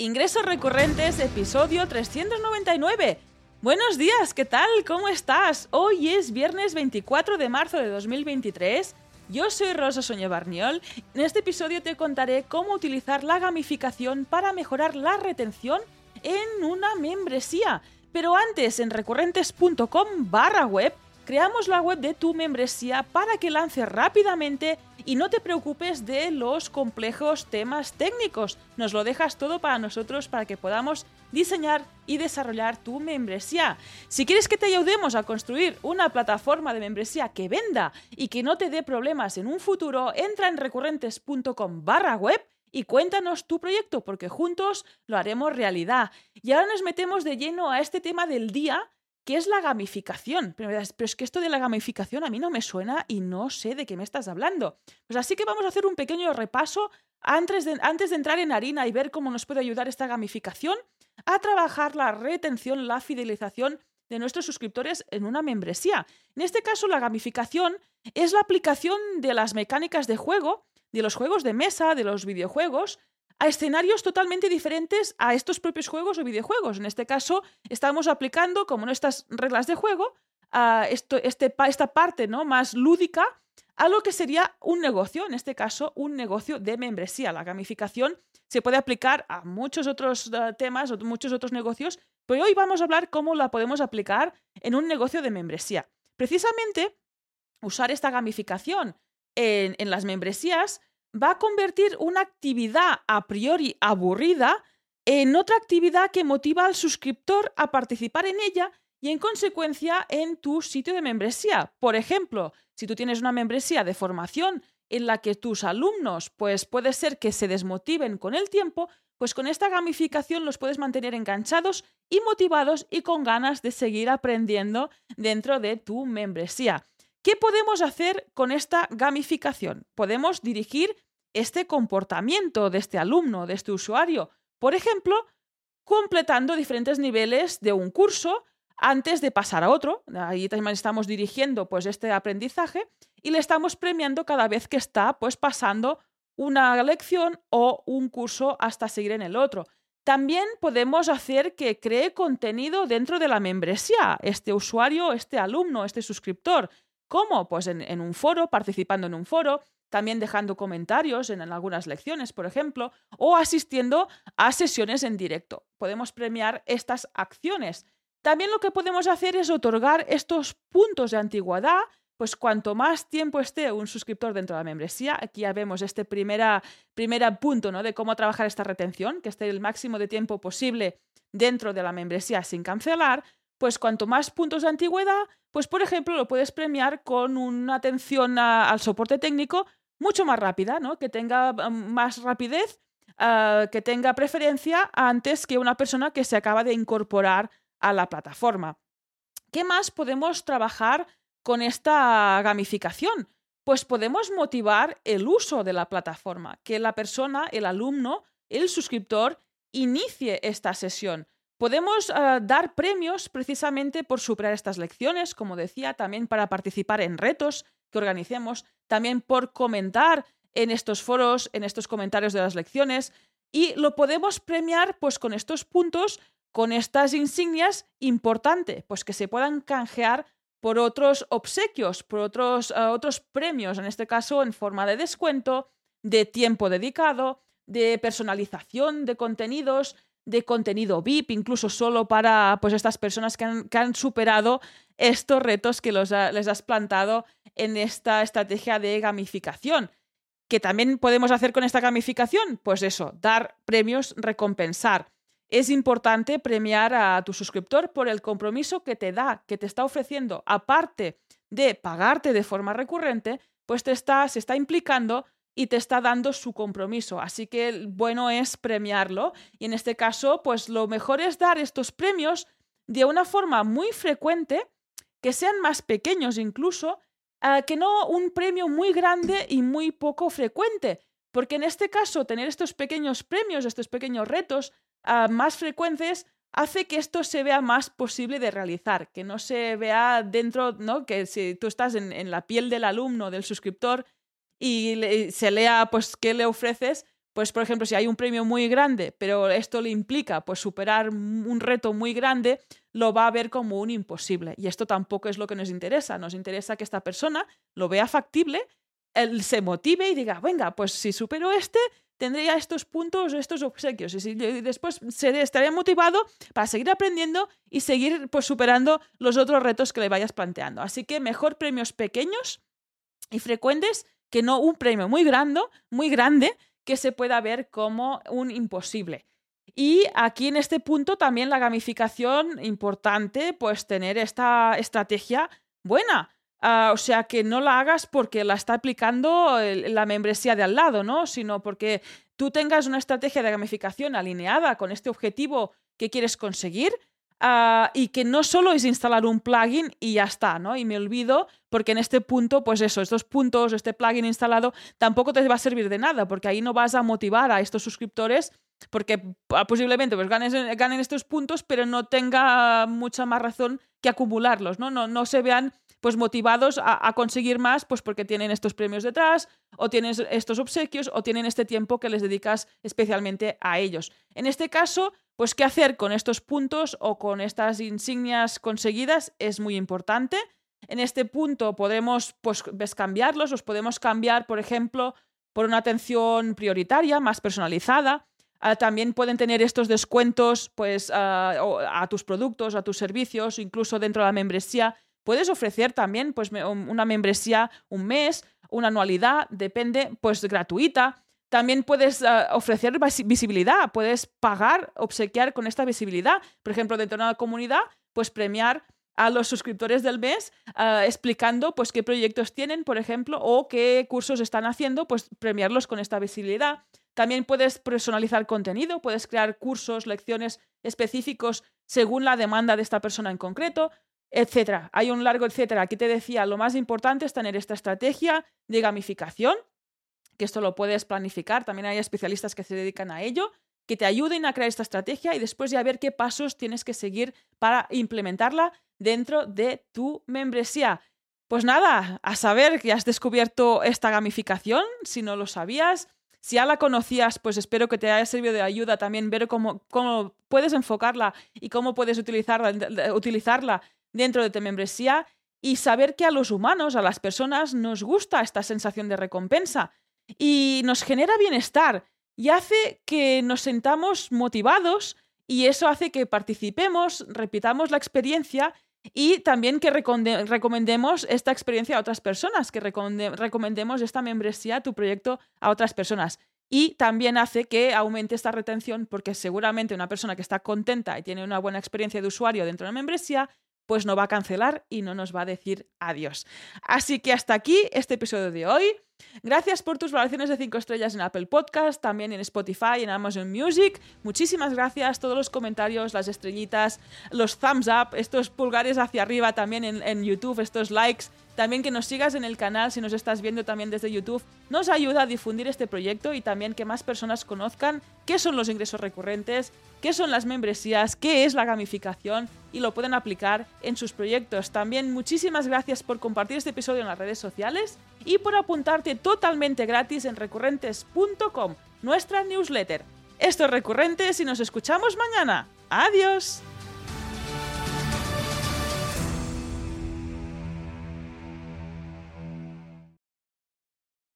Ingresos recurrentes, episodio 399. Buenos días, ¿qué tal? ¿Cómo estás? Hoy es viernes 24 de marzo de 2023. Yo soy Rosa Soña Barniol. En este episodio te contaré cómo utilizar la gamificación para mejorar la retención en una membresía. Pero antes, en recurrentes.com barra web, creamos la web de tu membresía para que lance rápidamente y no te preocupes de los complejos temas técnicos. Nos lo dejas todo para nosotros para que podamos diseñar y desarrollar tu membresía. Si quieres que te ayudemos a construir una plataforma de membresía que venda y que no te dé problemas en un futuro, entra en recurrentes.com barra web y cuéntanos tu proyecto porque juntos lo haremos realidad. Y ahora nos metemos de lleno a este tema del día ¿Qué es la gamificación? Pero, es que esto de la gamificación a mí no me suena y no sé de qué me estás hablando. Pues así que vamos a hacer un pequeño repaso antes de, antes de entrar en harina y ver cómo nos puede ayudar esta gamificación a trabajar la retención, la fidelización de nuestros suscriptores en una membresía. En este caso, la gamificación es la aplicación de las mecánicas de juego, de los juegos de mesa, de los videojuegos, a escenarios totalmente diferentes a estos propios juegos o videojuegos. En este caso, estamos aplicando, como nuestras reglas de juego, a este, esta parte ¿no? más lúdica a lo que sería un negocio, en este caso, un negocio de membresía. La gamificación se puede aplicar a muchos otros uh, temas o muchos otros negocios, pero hoy vamos a hablar cómo la podemos aplicar en un negocio de membresía. Precisamente, usar esta gamificación en las membresías va a convertir una actividad a priori aburrida en otra actividad que motiva al suscriptor a participar en ella y en consecuencia en tu sitio de membresía. Por ejemplo, si tú tienes una membresía de formación en la que tus alumnos pues puede ser que se desmotiven con el tiempo, pues con esta gamificación los puedes mantener enganchados y motivados y con ganas de seguir aprendiendo dentro de tu membresía. ¿Qué podemos hacer con esta gamificación? Podemos dirigir este comportamiento de este alumno, de este usuario, por ejemplo, completando diferentes niveles de un curso antes de pasar a otro. Ahí también estamos dirigiendo pues este aprendizaje y le estamos premiando cada vez que está pues pasando una lección o un curso hasta seguir en el otro. También podemos hacer que cree contenido dentro de la membresía, este usuario, este alumno, este suscriptor. ¿Cómo? Pues en, un foro, participando en un foro, también dejando comentarios en algunas lecciones, por ejemplo, o asistiendo a sesiones en directo. Podemos premiar estas acciones. También lo que podemos hacer es otorgar estos puntos de antigüedad, pues cuanto más tiempo esté un suscriptor dentro de la membresía, aquí ya vemos este primer punto ¿no? de cómo trabajar esta retención, que esté el máximo de tiempo posible dentro de la membresía sin cancelar, pues cuanto más puntos de antigüedad, pues por ejemplo lo puedes premiar con una atención al soporte técnico mucho más rápida, ¿no? Que tenga mm, más rapidez, ah, que tenga preferencia antes que una persona que se acaba de incorporar a la plataforma. ¿Qué más podemos trabajar con esta gamificación? Pues podemos motivar el uso de la plataforma, que la persona, el alumno, el suscriptor, inicie esta sesión. Podemos ah, dar premios precisamente por superar estas lecciones, como decía, también para participar en retos que organicemos, también por comentar en estos foros, en estos comentarios de las lecciones, y lo podemos premiar pues con estos puntos, con estas insignias importante, pues que se puedan canjear por otros obsequios, por otros, ah, otros premios, en este caso en forma de descuento, de tiempo dedicado, de personalización de contenidos, de contenido VIP, incluso solo para pues, estas personas que han, superado estos retos que les has plantado en esta estrategia de gamificación. ¿Qué también podemos hacer con esta gamificación? Pues eso, dar premios, recompensar. Es importante premiar a tu suscriptor por el compromiso que te da, que te está ofreciendo, aparte de pagarte de forma recurrente, pues te está, se está implicando y te está dando su compromiso. Así que bueno es premiarlo. Y en este caso, pues lo mejor es dar estos premios de una forma muy frecuente, que sean más pequeños incluso, que no un premio muy grande y muy poco frecuente. Porque en este caso, tener estos pequeños premios, estos pequeños retos ah, más frecuentes, hace que esto se vea más posible de realizar, que no se vea dentro, ¿no? Que si tú estás en, en la piel del alumno, del suscriptor, y se lea pues qué le ofreces, pues por ejemplo, si hay un premio muy grande, pero esto le implica pues superar un reto muy grande, lo va a ver como un imposible. Y esto tampoco es lo que nos interesa. Nos interesa que esta persona lo vea factible, él se motive y diga, venga, pues si supero este, tendría estos puntos, estos obsequios. Y, después se estaría motivado para seguir aprendiendo y seguir pues, superando los otros retos que le vayas planteando. Así que mejor premios pequeños y frecuentes que no un premio muy grande, muy grande que se pueda ver como un imposible. Y aquí en este punto también la gamificación, importante, pues tener esta estrategia buena. Ah, o sea, que no la hagas porque la está aplicando la membresía de al lado, ¿no? Sino porque tú tengas una estrategia de gamificación alineada con este objetivo que quieres conseguir Ah, y que no solo es instalar un plugin y ya está, ¿no? Y me olvido porque en este punto, pues eso, estos puntos, este plugin instalado, tampoco te va a servir de nada porque ahí no vas a motivar a estos suscriptores porque ah, posiblemente pues ganen estos puntos, pero no tenga mucha más razón que acumularlos, ¿no? No, no se vean pues motivados a, conseguir más, pues porque tienen estos premios detrás, o tienen estos obsequios, o tienen este tiempo que les dedicas especialmente a ellos. En este caso, pues qué hacer con estos puntos o con estas insignias conseguidas es muy importante. En este punto podemos pues, cambiarlos, los podemos cambiar, por ejemplo, por una atención prioritaria, más personalizada. Ah, también pueden tener estos descuentos pues, ah, a tus productos, a tus servicios, incluso dentro de la membresía. Puedes ofrecer también pues, una membresía un mes, una anualidad, depende, pues gratuita. También puedes ah, ofrecer visibilidad, puedes pagar, obsequiar con esta visibilidad. Por ejemplo, dentro de una comunidad, pues premiar a los suscriptores del mes ah, explicando pues qué proyectos tienen, por ejemplo, o qué cursos están haciendo, pues premiarlos con esta visibilidad. También puedes personalizar contenido, puedes crear cursos, lecciones específicos según la demanda de esta persona en concreto, etcétera. Hay un largo etcétera. Aquí te decía, lo más importante es tener esta estrategia de gamificación que esto lo puedes planificar, también hay especialistas que se dedican a ello, que te ayuden a crear esta estrategia y después ya ver qué pasos tienes que seguir para implementarla dentro de tu membresía. Pues nada, a saber que has descubierto esta gamificación, si no lo sabías. Si ya la conocías, pues espero que te haya servido de ayuda también ver cómo, cómo puedes enfocarla y cómo puedes utilizarla, utilizarla dentro de tu membresía y saber que a los humanos, a las personas, nos gusta esta sensación de recompensa y nos genera bienestar y hace que nos sentamos motivados y eso hace que participemos, repitamos la experiencia y también que recomendemos esta experiencia a otras personas, que recomendemos esta membresía, tu proyecto a otras personas. Y también hace que aumente esta retención porque seguramente una persona que está contenta y tiene una buena experiencia de usuario dentro de la membresía pues no va a cancelar y no nos va a decir adiós. Así que hasta aquí este episodio de hoy. Gracias por tus valoraciones de 5 estrellas en Apple Podcast, también en Spotify, en Amazon Music. Muchísimas gracias, todos los comentarios, las estrellitas, los thumbs up, estos pulgares hacia arriba también en, en YouTube, estos likes también que nos sigas en el canal si nos estás viendo también desde YouTube. Nos ayuda a difundir este proyecto y también que más personas conozcan qué son los ingresos recurrentes, qué son las membresías, qué es la gamificación y lo pueden aplicar en sus proyectos. También muchísimas gracias por compartir este episodio en las redes sociales y por apuntarte totalmente gratis en recurrentes.com, nuestra newsletter. Esto es Recurrentes y nos escuchamos mañana. Adiós.